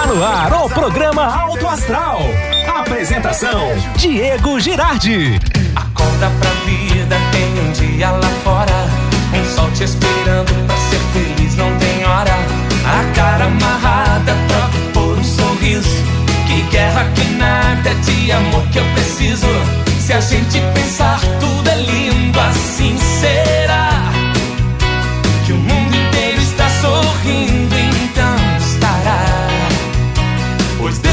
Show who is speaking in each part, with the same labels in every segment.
Speaker 1: Está no ar o programa Alto Astral. Apresentação: Diego Girardi.
Speaker 2: Acorda pra vida, tem um dia lá fora. Um sol te esperando pra ser feliz, não tem hora. A cara amarrada, troca por um sorriso. Que guerra, que nada, de amor que eu preciso. Se a gente pensar, tudo é lindo, assim será.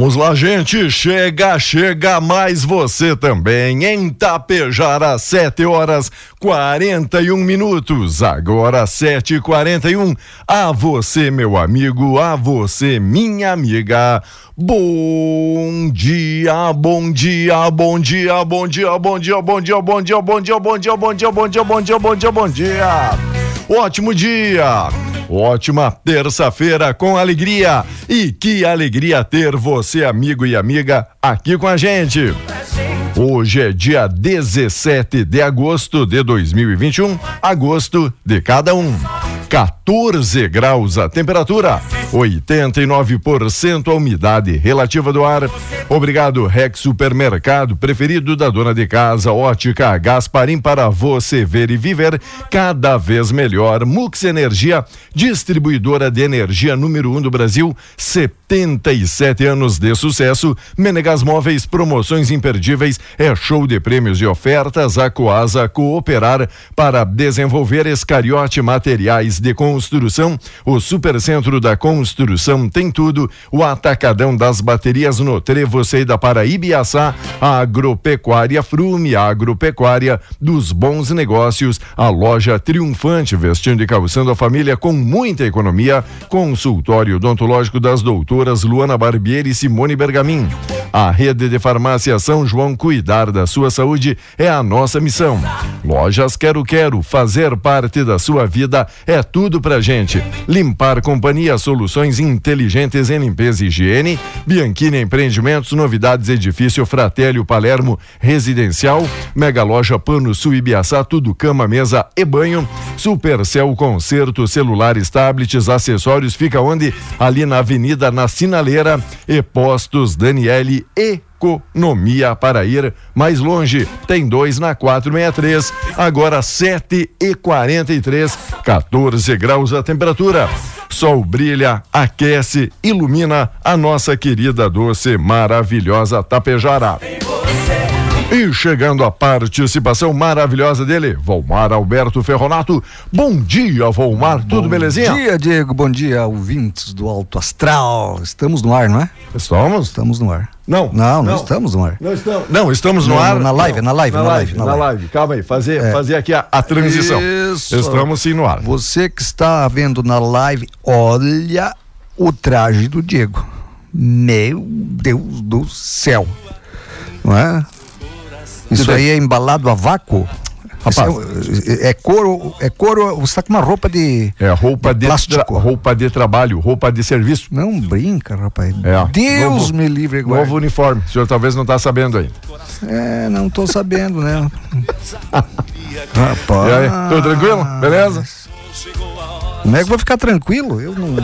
Speaker 2: Vamos
Speaker 3: lá, gente. Chega, chega mais você também. Em Tapejara, 7 horas 41 minutos. Agora, 7 e 41 A você, meu amigo, a você, minha amiga. Bom dia, bom dia, bom dia, bom dia, bom dia, bom dia, bom dia, bom dia, bom dia, bom dia, bom dia, bom dia, bom dia, bom dia. Ótimo dia. Ótima terça-feira com alegria. E que alegria ter você, amigo e amiga, aqui com a gente. Hoje é dia 17 de agosto de 2021, agosto de cada um. 14 graus a temperatura, 89% a umidade relativa do ar. Obrigado, Rex Supermercado, preferido da dona de casa, Ótica Gasparim, para você ver e viver cada vez melhor. Mux Energia, distribuidora de energia número um do Brasil, 77 anos de sucesso. Menegas Móveis, promoções imperdíveis, é show de prêmios e ofertas. A Coasa cooperar para desenvolver Escariote Materiais de Construção. O Supercentro da Construção tem tudo. O Atacadão das Baterias no Trevo da Paraíbiaçá. A Agropecuária Frume, a Agropecuária dos Bons Negócios. A loja triunfante, vestindo e calçando a família com muita economia. Consultório odontológico das doutoras Luana Barbieri e Simone Bergamin. A rede de farmácia São João cuidar da sua saúde é a nossa missão. Lojas Quero Quero, fazer parte da sua vida é tudo pra gente. Limpar Companhia, soluções inteligentes em limpeza e higiene. Bianchini Empreendimentos, novidades edifício Fratélio Palermo Residencial. Mega Loja Pano Sul Ibiaçá, tudo cama, mesa e banho. Supercel Concerto, celulares, tablets, acessórios, fica onde? Ali na Avenida na Sinaleira e Postos Daniele Economia para ir mais longe. Tem dois na 463, agora 7 e 43, 14 graus a temperatura. Sol brilha, aquece, ilumina a nossa querida doce, maravilhosa Tapejara. E chegando a participação maravilhosa dele, Volmar Alberto Ferronato. Bom dia, Volmar, tudo belezinha?
Speaker 4: Bom dia, Diego, bom dia, ouvintes do Alto Astral. Estamos no ar, não é?
Speaker 3: Estamos?
Speaker 4: Estamos no ar.
Speaker 3: Não,
Speaker 4: Não, não, estamos no ar.
Speaker 3: Não estamos, não, estamos no
Speaker 4: Não,
Speaker 3: ar.
Speaker 4: na live, na live,
Speaker 3: na
Speaker 4: na
Speaker 3: live,
Speaker 4: live, na
Speaker 3: na
Speaker 4: live.
Speaker 3: live. Calma aí, fazer,
Speaker 4: É.
Speaker 3: fazer aqui a, a transição.
Speaker 4: Isso.
Speaker 3: Estamos sim no ar.
Speaker 4: Você que está vendo na live, olha o traje do Diego. Meu Deus do céu. Não é? Isso aí é embalado a vácuo?
Speaker 3: Rapaz.
Speaker 4: é, é couro, é couro, você está com uma roupa de.
Speaker 3: É roupa de,
Speaker 4: plástico.
Speaker 3: tra- roupa de trabalho, roupa de serviço.
Speaker 4: Não brinca, rapaz.
Speaker 3: É.
Speaker 4: Deus
Speaker 3: Novo-
Speaker 4: me livre agora.
Speaker 3: Novo uniforme. O senhor talvez não está sabendo ainda.
Speaker 4: É, não tô sabendo, né?
Speaker 3: E
Speaker 4: Rapaz.
Speaker 3: aí, tudo tranquilo? Beleza?
Speaker 4: Como é que eu vou ficar tranquilo? Eu não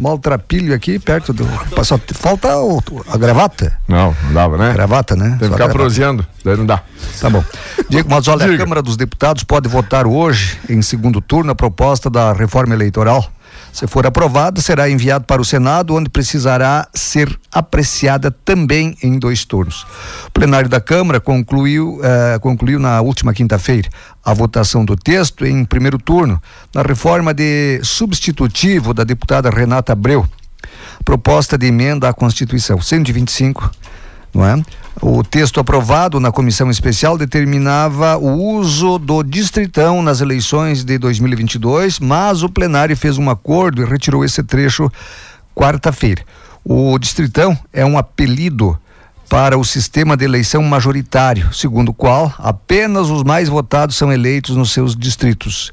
Speaker 4: maltrapilho aqui perto do. Só falta o- a gravata.
Speaker 3: Não, não dava, né?
Speaker 4: Gravata, né?
Speaker 3: Tem que ficar
Speaker 4: gravata.
Speaker 3: proseando, daí não dá.
Speaker 4: Tá bom. Diego, mas olha,
Speaker 3: Diga.
Speaker 4: a Câmara dos Deputados pode votar hoje, em segundo turno, a proposta da reforma eleitoral. Se for aprovada, será enviado para o Senado, onde precisará ser apreciada também em dois turnos. O plenário da Câmara concluiu, eh, concluiu na última quinta-feira a votação do texto em primeiro turno, na reforma de substitutivo da deputada Renata Abreu. Proposta de emenda à Constituição 125 não é? O texto aprovado na comissão especial determinava o uso do distritão nas eleições de 2022, mas o plenário fez um acordo e retirou esse trecho quarta-feira. O distritão é um apelido para o sistema de eleição majoritário, segundo o qual apenas os mais votados são eleitos nos seus distritos.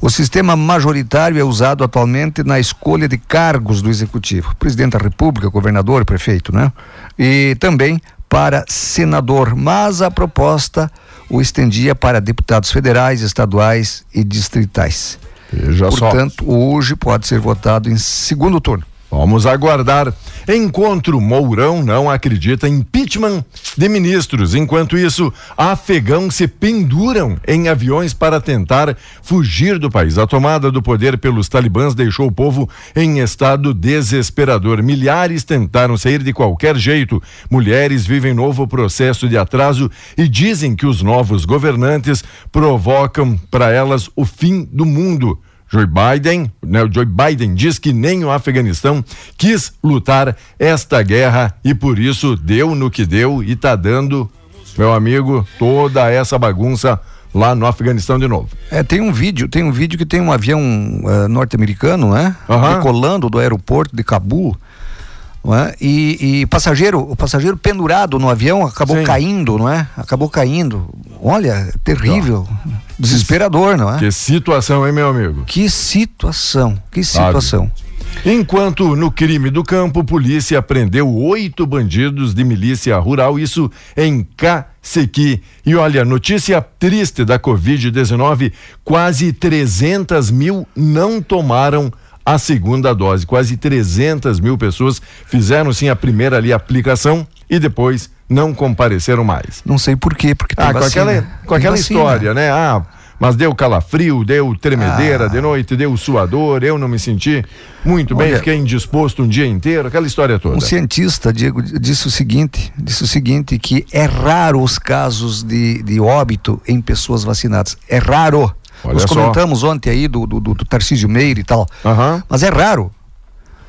Speaker 4: O sistema majoritário é usado atualmente na escolha de cargos do executivo, presidente da República, governador, prefeito, né? E também para senador, mas a proposta o estendia para deputados federais, estaduais e distritais.
Speaker 3: Veja
Speaker 4: Portanto, só. hoje pode ser votado em segundo turno.
Speaker 3: Vamos aguardar. Encontro Mourão não acredita em impeachment de ministros. Enquanto isso, afegãos se penduram em aviões para tentar fugir do país. A tomada do poder pelos talibãs deixou o povo em estado desesperador. Milhares tentaram sair de qualquer jeito. Mulheres vivem novo processo de atraso e dizem que os novos governantes provocam para elas o fim do mundo. Joe Biden, né, o Joe Biden diz que nem o Afeganistão quis lutar esta guerra e por isso deu no que deu e está dando, meu amigo, toda essa bagunça lá no Afeganistão de novo.
Speaker 4: É, tem um vídeo, tem um vídeo que tem um avião uh, norte-americano, né? Uhum. Decolando do aeroporto de Cabul é? E, e, passageiro, o passageiro pendurado no avião acabou Sim. caindo, não é? Acabou caindo. Olha, terrível, desesperador, não é?
Speaker 3: Que situação, hein, meu amigo?
Speaker 4: Que situação, que situação.
Speaker 3: Enquanto no crime do campo, polícia prendeu oito bandidos de milícia rural, isso em Cacequi. E olha, notícia triste da Covid-19: quase 300 mil não tomaram a segunda dose. Quase 300 mil pessoas fizeram sim a primeira ali aplicação e depois não compareceram mais.
Speaker 4: Não sei por quê, porque
Speaker 3: ah, com aquela, com aquela história, né? Ah, mas deu calafrio, deu tremedeira ah. de noite, deu suador, eu não me senti muito Olha, bem, fiquei indisposto um dia inteiro, aquela história toda.
Speaker 4: Um cientista, Diego, disse o seguinte, disse o seguinte, que é raro os casos de, de óbito em pessoas vacinadas. É raro. Olha Nós comentamos só. ontem aí do, do, do, do Tarcísio Meire e tal.
Speaker 3: Uhum.
Speaker 4: Mas é raro.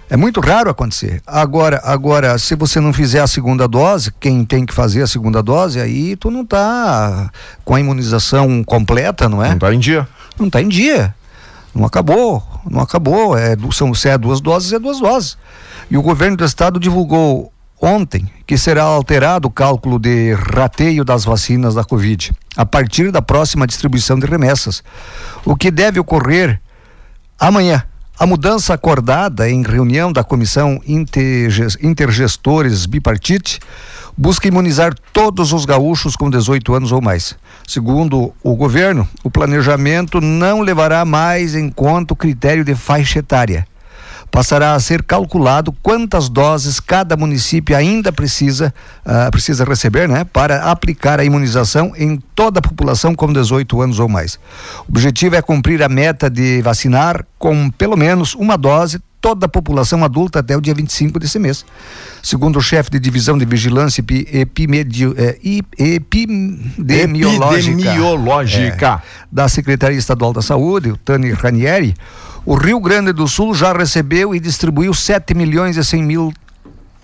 Speaker 4: É muito raro acontecer. Agora, agora, se você não fizer a segunda dose, quem tem que fazer a segunda dose, aí tu não tá com a imunização completa, não é?
Speaker 3: Não tá em dia.
Speaker 4: Não tá em dia. Não acabou, não acabou. É, são, se é duas doses, é duas doses. E o governo do estado divulgou ontem que será alterado o cálculo de rateio das vacinas da Covid a partir da próxima distribuição de remessas, o que deve ocorrer amanhã. A mudança acordada em reunião da Comissão Intergestores Bipartite busca imunizar todos os gaúchos com 18 anos ou mais. Segundo o governo, o planejamento não levará mais em conta o critério de faixa etária passará a ser calculado quantas doses cada município ainda precisa, uh, precisa receber né, para aplicar a imunização em toda a população com 18 anos ou mais. O objetivo é cumprir a meta de vacinar com pelo menos uma dose toda a população adulta até o dia 25 desse mês. Segundo o chefe de divisão de vigilância epimedio, é, epidemiológica, epidemiológica. É, da Secretaria Estadual da Saúde, o Tani Ranieri, o Rio Grande do Sul já recebeu e distribuiu 7 milhões e 100 mil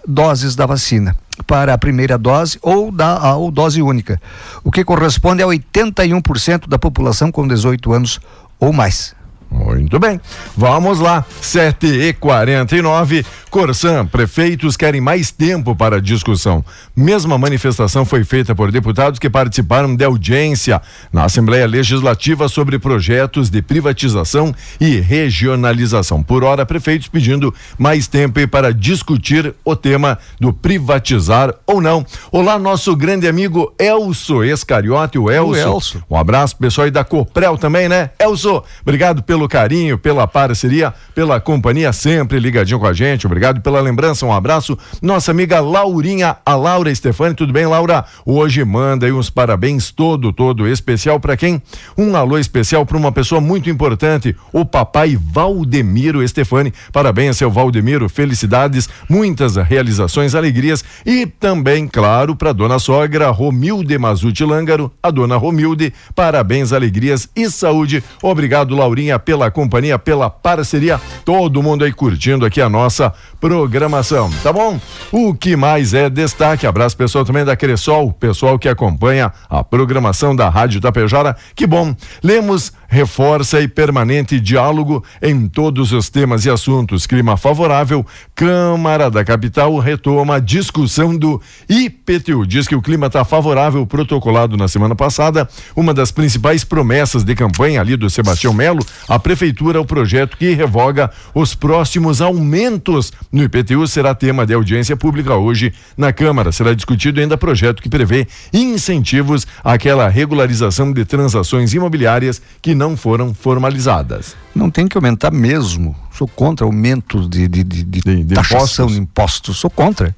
Speaker 4: doses da vacina para a primeira dose ou da ou dose única, o que corresponde a 81% da população com 18 anos ou mais.
Speaker 3: Muito bem. Vamos lá. 7 e 49 Corsan, prefeitos querem mais tempo para discussão. Mesma manifestação foi feita por deputados que participaram de audiência na Assembleia Legislativa sobre projetos de privatização e regionalização. Por hora, prefeitos pedindo mais tempo para discutir o tema do privatizar ou não. Olá, nosso grande amigo Elso Escariote, o Elso. O Elso. Um abraço, pessoal, e da Coprel também, né? Elso, obrigado pelo carinho, pela parceria, pela companhia, sempre ligadinho com a gente. Obrigado Obrigado pela lembrança, um abraço. Nossa amiga Laurinha, a Laura Stefani, tudo bem, Laura? Hoje manda aí uns parabéns todo, todo especial para quem? Um alô especial para uma pessoa muito importante, o papai Valdemiro Stefani. Parabéns, seu Valdemiro, felicidades, muitas realizações, alegrias e também, claro, para dona sogra Romilde Mazuti Lângaro, a dona Romilde, parabéns, alegrias e saúde. Obrigado, Laurinha, pela companhia, pela parceria. Todo mundo aí curtindo aqui a nossa programação, tá bom? O que mais é destaque? Abraço pessoal também da Cressol, pessoal que acompanha a programação da Rádio Tapejara. Que bom. Lemos reforça e permanente diálogo em todos os temas e assuntos. Clima favorável, Câmara da Capital retoma a discussão do IPTU. Diz que o clima está favorável, protocolado na semana passada. Uma das principais promessas de campanha ali do Sebastião Melo, a Prefeitura, o projeto que revoga os próximos aumentos no IPTU será tema de audiência pública hoje na Câmara. Será discutido ainda projeto que prevê incentivos àquela regularização de transações imobiliárias que não foram formalizadas.
Speaker 4: Não tem que aumentar mesmo. Sou contra aumento de, de, de, de, de taxação impostos. de impostos. Sou contra.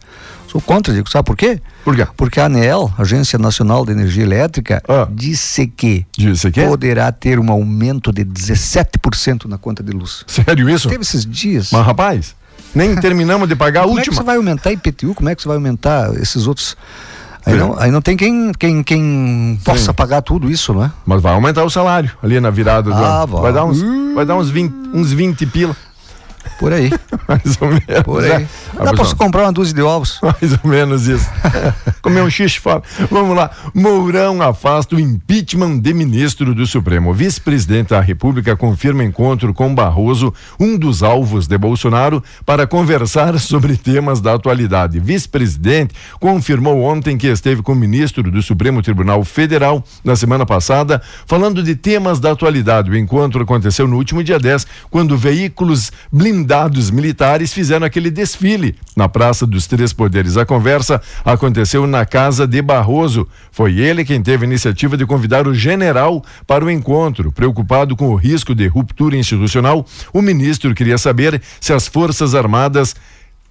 Speaker 4: Sou contra, digo, sabe por quê?
Speaker 3: Por quê?
Speaker 4: Porque a ANEEL, Agência Nacional de Energia Elétrica, ah. disse que
Speaker 3: disse que
Speaker 4: poderá ter um aumento de 17% na conta de luz.
Speaker 3: Sério isso?
Speaker 4: Teve esses dias.
Speaker 3: Mas rapaz, nem terminamos de pagar a
Speaker 4: Como
Speaker 3: última.
Speaker 4: Como é que você vai aumentar IPTU? Como é que você vai aumentar esses outros Aí não, aí não tem quem, quem, quem possa pagar tudo isso, não é?
Speaker 3: Mas vai aumentar o salário ali na virada do
Speaker 4: ah,
Speaker 3: ano. Vai dar uns, uh. vai dar uns 20, uns 20 pila.
Speaker 4: Por aí.
Speaker 3: Mais ou menos.
Speaker 4: Por aí. É. Dá você comprar uma dúzia de ovos.
Speaker 3: Mais ou menos isso. Comer um xixi fora. Vamos lá. Mourão afasta o impeachment de ministro do Supremo. Vice-presidente da República confirma encontro com Barroso, um dos alvos de Bolsonaro, para conversar sobre temas da atualidade. Vice-presidente confirmou ontem que esteve com o ministro do Supremo Tribunal Federal na semana passada, falando de temas da atualidade. O encontro aconteceu no último dia 10, quando veículos blindados blindados militares fizeram aquele desfile na Praça dos Três Poderes. A conversa aconteceu na casa de Barroso. Foi ele quem teve a iniciativa de convidar o general para o encontro. Preocupado com o risco de ruptura institucional, o ministro queria saber se as Forças Armadas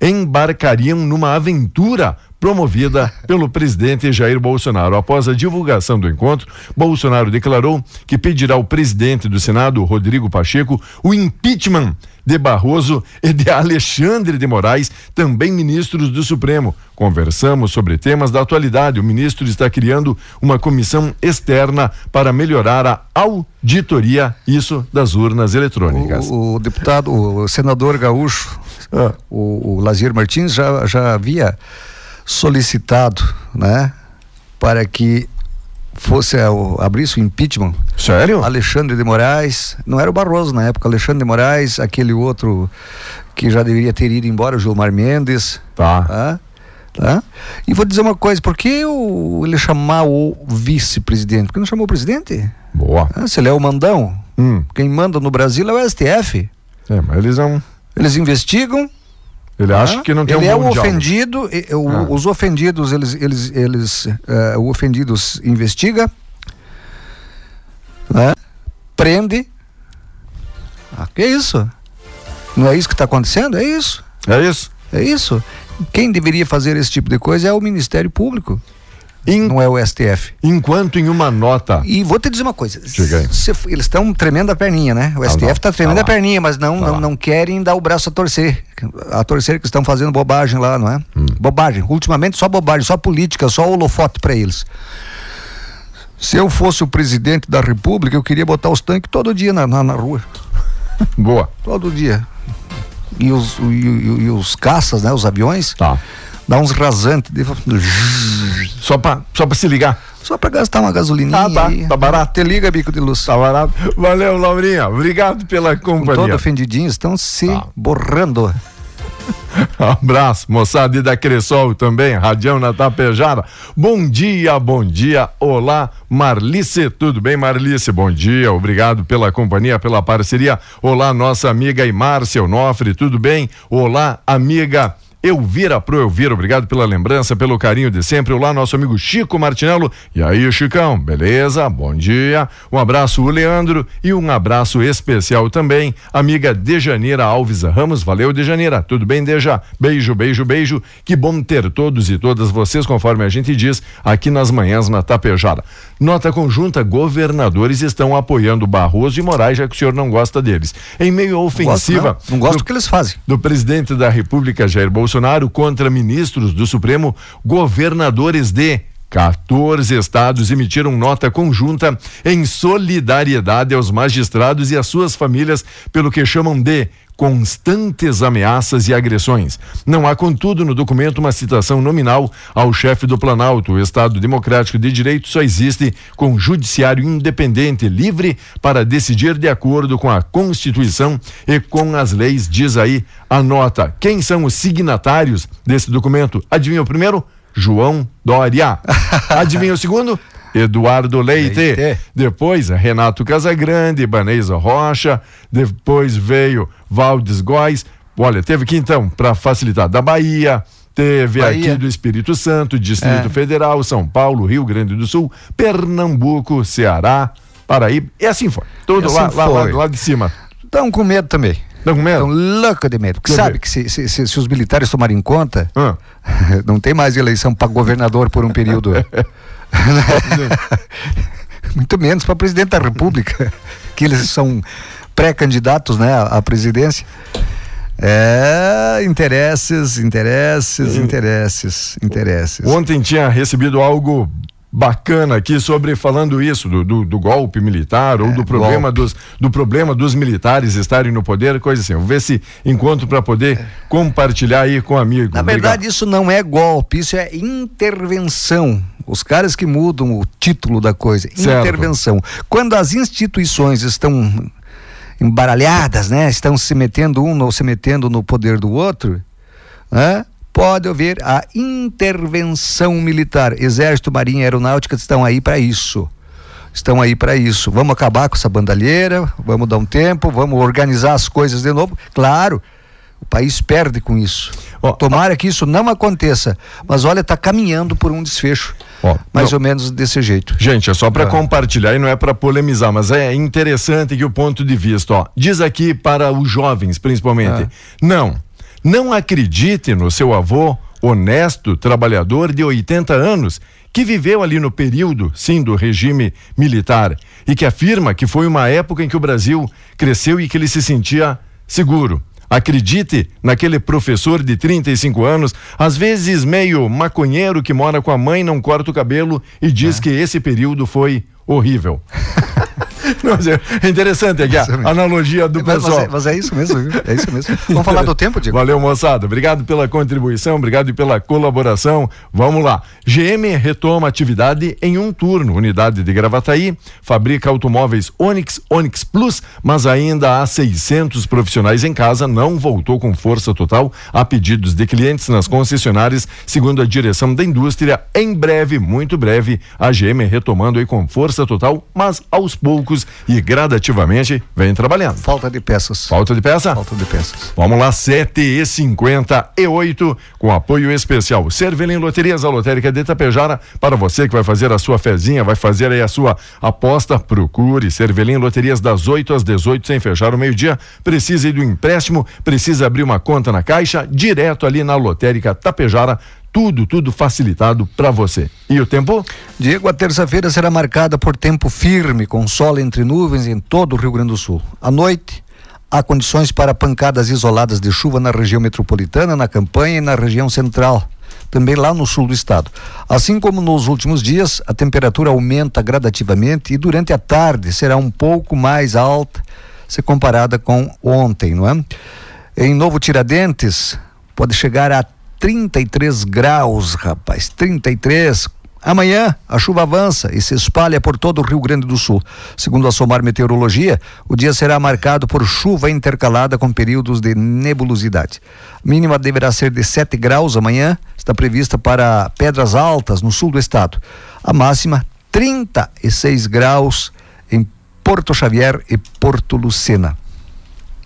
Speaker 3: embarcariam numa aventura promovida pelo presidente Jair Bolsonaro. Após a divulgação do encontro, Bolsonaro declarou que pedirá ao presidente do Senado, Rodrigo Pacheco, o impeachment de Barroso e de Alexandre de Moraes, também ministros do Supremo. Conversamos sobre temas da atualidade. O ministro está criando uma comissão externa para melhorar a auditoria, isso das urnas eletrônicas.
Speaker 4: O, o deputado, o senador gaúcho, ah. o, o Lazier Martins já, já havia solicitado, né, para que fosse o, abrisse o impeachment.
Speaker 3: Sério?
Speaker 4: Alexandre de Moraes, não era o Barroso na época, Alexandre de Moraes, aquele outro que já deveria ter ido embora, o Gilmar Mendes.
Speaker 3: Tá. tá?
Speaker 4: tá? E vou dizer uma coisa, por que o, ele chamar o vice-presidente? Por que não chamou o presidente?
Speaker 3: Boa.
Speaker 4: Ah, se ele é o mandão,
Speaker 3: hum.
Speaker 4: quem manda no Brasil é o STF.
Speaker 3: É, mas eles não.
Speaker 4: Eles investigam,
Speaker 3: ele ah, acha que não tem
Speaker 4: ele
Speaker 3: um
Speaker 4: é o ofendido, o, ah. os ofendidos, eles, eles, eles, uh, o ofendidos investiga, né? prende. Ah, que isso? Não é isso que está acontecendo? É isso.
Speaker 3: É isso.
Speaker 4: É isso. Quem deveria fazer esse tipo de coisa é o Ministério Público. In... Não é o STF.
Speaker 3: Enquanto em uma nota.
Speaker 4: E vou te dizer uma coisa. Se, eles estão tremendo a perninha, né? O STF está tremendo tá a perninha, mas não, tá não, não, querem dar o braço a torcer. A torcer que estão fazendo bobagem lá, não é? Hum. Bobagem. Ultimamente só bobagem, só política, só holofote para eles. Se eu fosse o presidente da República, eu queria botar os tanques todo dia na, na, na rua.
Speaker 3: Boa.
Speaker 4: Todo dia. E os, e, e, e os caças, né? Os aviões.
Speaker 3: Tá
Speaker 4: dá uns rasantes.
Speaker 3: Só pra, só pra se ligar.
Speaker 4: Só pra gastar uma gasolina.
Speaker 3: Ah, tá. Tá barato.
Speaker 4: Te liga, bico de luz.
Speaker 3: Tá barato. Valeu, Laurinha. Obrigado pela companhia.
Speaker 4: Todo ofendidinho, estão se tá. borrando.
Speaker 3: Abraço, moçada e da Cressol também, Radião na Tapejara. Bom dia, bom dia. Olá, Marlice, tudo bem, Marlice? Bom dia, obrigado pela companhia, pela parceria. Olá, nossa amiga Márcia Onofre, tudo bem? Olá, amiga Elvira Pro Elvira, obrigado pela lembrança, pelo carinho de sempre. Olá, nosso amigo Chico Martinello. E aí, Chicão, beleza? Bom dia. Um abraço, o Leandro, e um abraço especial também, amiga Dejaneira Alves Ramos. Valeu, Dejaneira. Tudo bem, Deja? Beijo, beijo, beijo. Que bom ter todos e todas vocês, conforme a gente diz, aqui nas manhãs na Tapejara. Nota conjunta: governadores estão apoiando Barroso e Moraes, já que o senhor não gosta deles. Em meio à ofensiva.
Speaker 4: Não gosto, não. não gosto do que eles fazem.
Speaker 3: Do presidente da República, Jair Bolsonaro, contra ministros do Supremo, governadores de 14 estados emitiram nota conjunta em solidariedade aos magistrados e às suas famílias pelo que chamam de constantes ameaças e agressões. Não há, contudo, no documento uma citação nominal ao chefe do Planalto. O Estado Democrático de Direito só existe com judiciário independente, livre para decidir de acordo com a Constituição e com as leis, diz aí a nota. Quem são os signatários desse documento? Adivinha o primeiro? João Dória. Adivinha o segundo? Eduardo Leite. Leite. Depois, Renato Casagrande, Ibaneza Rocha. Depois veio Valdes Góes. Olha, teve aqui então, para facilitar, da Bahia, teve Bahia. aqui do Espírito Santo, Distrito é. Federal, São Paulo, Rio Grande do Sul, Pernambuco, Ceará, Paraíba, e assim foi. Tudo assim lá, foi. Lá, lá, lá, de cima.
Speaker 4: Estão com medo também.
Speaker 3: Estão com medo? Estão
Speaker 4: loucos de medo. Porque sabe que se, se, se, se, os militares tomarem conta, ah. não tem mais eleição para governador por um período. Muito menos para presidente da República, que eles são pré-candidatos né, à presidência. É, interesses, interesses, interesses, interesses.
Speaker 3: Ontem tinha recebido algo bacana aqui sobre falando isso do, do, do golpe militar ou é, do problema golpe. dos do problema dos militares estarem no poder, coisa assim. Vou ver se encontro para poder compartilhar aí com amigos.
Speaker 4: Na verdade, isso não é golpe, isso é intervenção. Os caras que mudam o título da coisa, certo. intervenção. Quando as instituições estão embaralhadas, né? Estão se metendo um ou se metendo no poder do outro, né? Pode haver a intervenção militar. Exército, Marinha e Aeronáutica estão aí para isso. Estão aí para isso. Vamos acabar com essa bandalheira, vamos dar um tempo, vamos organizar as coisas de novo. Claro, o país perde com isso. Oh, Tomara que isso não aconteça. Mas olha, está caminhando por um desfecho. Oh, mais não. ou menos desse jeito.
Speaker 3: Gente, é só para ah. compartilhar e não é para polemizar, mas é interessante que o ponto de vista, ó, diz aqui para os jovens, principalmente. Ah. Não, não acredite no seu avô, honesto, trabalhador de 80 anos, que viveu ali no período, sim, do regime militar e que afirma que foi uma época em que o Brasil cresceu e que ele se sentia seguro. Acredite naquele professor de 35 anos, às vezes meio maconheiro que mora com a mãe, não corta o cabelo e diz é. que esse período foi horrível. Não, é interessante aqui a analogia do mas, pessoal.
Speaker 4: Mas é, mas é, isso mesmo, viu? É isso mesmo. Vamos falar do tempo, Diego?
Speaker 3: Valeu, moçada. Obrigado pela contribuição, obrigado pela colaboração. Vamos lá. GM retoma atividade em um turno. Unidade de Gravataí fabrica automóveis Onix, Onix Plus, mas ainda há 600 profissionais em casa. Não voltou com força total a pedidos de clientes nas concessionárias, segundo a direção da indústria. Em breve, muito breve, a GM retomando aí com força total, mas aos poucos e gradativamente vem trabalhando.
Speaker 4: Falta de peças.
Speaker 3: Falta de peça?
Speaker 4: Falta de peças.
Speaker 3: Vamos lá, 7 e 58 com apoio especial. Cervelim Loterias, a lotérica de Itapejara, para você que vai fazer a sua fezinha, vai fazer aí a sua aposta, procure Cervelim Loterias das 8 às 18 sem fechar o meio-dia. Precisa ir do empréstimo, precisa abrir uma conta na caixa, direto ali na lotérica Tapejara tudo, tudo facilitado para você. E o tempo?
Speaker 4: Diego, a terça-feira será marcada por tempo firme, com sol entre nuvens em todo o Rio Grande do Sul. À noite, há condições para pancadas isoladas de chuva na região metropolitana, na campanha e na região central. Também lá no sul do estado. Assim como nos últimos dias, a temperatura aumenta gradativamente e durante a tarde será um pouco mais alta se comparada com ontem, não é? Em Novo Tiradentes, pode chegar a 33 graus, rapaz, 33. Amanhã a chuva avança e se espalha por todo o Rio Grande do Sul. Segundo a Somar Meteorologia, o dia será marcado por chuva intercalada com períodos de nebulosidade. Mínima deverá ser de 7 graus amanhã, está prevista para Pedras Altas, no sul do estado. A máxima 36 graus em Porto Xavier e Porto Lucena.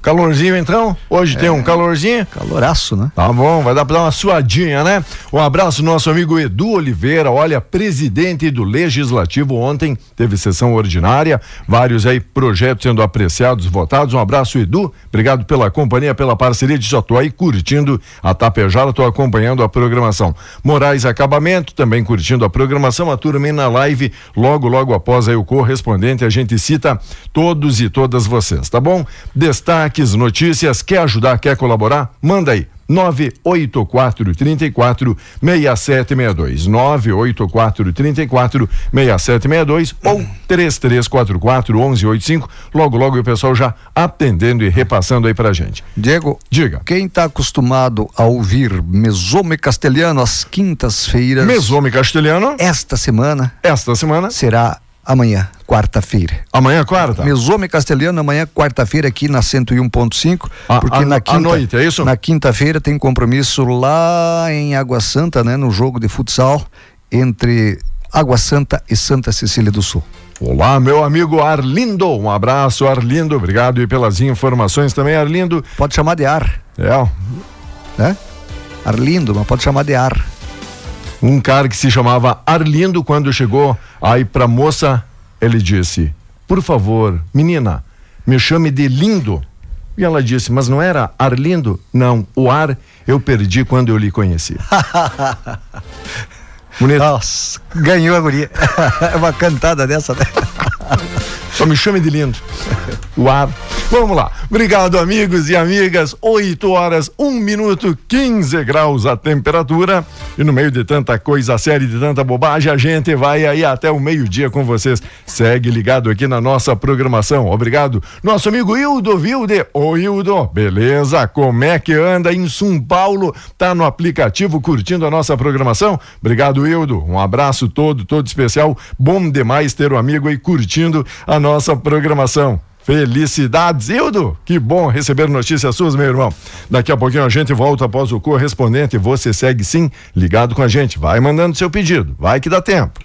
Speaker 3: Calorzinho então? Hoje é, tem um calorzinho?
Speaker 4: Caloraço, né?
Speaker 3: Tá bom, vai dar pra dar uma suadinha, né? Um abraço nosso amigo Edu Oliveira, olha, presidente do Legislativo ontem, teve sessão ordinária, vários aí projetos sendo apreciados, votados. Um abraço, Edu, obrigado pela companhia, pela parceria, de já tô aí curtindo a Tapejara, tô acompanhando a programação. Moraes Acabamento, também curtindo a programação, a turma na live, logo, logo após aí o correspondente, a gente cita todos e todas vocês, tá bom? Destaque destaques, notícias, quer ajudar, quer colaborar? Manda aí 984 34 6762. 984 34 6762 ou 3344 1185. Logo, logo o pessoal já atendendo e repassando aí pra gente.
Speaker 4: Diego,
Speaker 3: Diga.
Speaker 4: quem está acostumado a ouvir Mesome Castelhano às quintas-feiras,
Speaker 3: Mesome Castelhano,
Speaker 4: esta semana
Speaker 3: esta semana,
Speaker 4: será amanhã, quarta-feira.
Speaker 3: amanhã quarta.
Speaker 4: Mesome Castelhano, amanhã, quarta-feira, aqui na 101.5.
Speaker 3: A-
Speaker 4: Porque
Speaker 3: a-
Speaker 4: na quinta,
Speaker 3: noite, é isso?
Speaker 4: Na quinta-feira tem compromisso lá em Água Santa, né? No jogo de futsal entre Água Santa e Santa Cecília do Sul.
Speaker 3: Olá, meu amigo Arlindo. Um abraço, Arlindo. Obrigado aí pelas informações também, Arlindo.
Speaker 4: Pode chamar de ar,
Speaker 3: É,
Speaker 4: né? Arlindo, mas pode chamar de ar.
Speaker 3: Um cara que se chamava Arlindo, quando chegou aí pra moça, ele disse: Por favor, menina, me chame de lindo. E ela disse: Mas não era Arlindo? Não, o ar eu perdi quando eu lhe conheci. Bonito.
Speaker 4: Nossa, ganhou a guria. É uma cantada dessa, né?
Speaker 3: Só me chame de lindo. O ar. Vamos lá. Obrigado, amigos e amigas. 8 horas, 1 minuto, 15 graus a temperatura. E no meio de tanta coisa séria, e de tanta bobagem, a gente vai aí até o meio-dia com vocês. Segue ligado aqui na nossa programação. Obrigado. Nosso amigo Hildo Vilde. Ô, Hildo, beleza? Como é que anda em São Paulo? Tá no aplicativo curtindo a nossa programação? Obrigado, Hildo. Um abraço todo, todo especial. Bom demais ter um amigo aí curtindo a nossa programação. Felicidades, Hildo! Que bom receber notícias suas, meu irmão. Daqui a pouquinho a gente volta após o correspondente. Você segue sim, ligado com a gente. Vai mandando seu pedido, vai que dá tempo.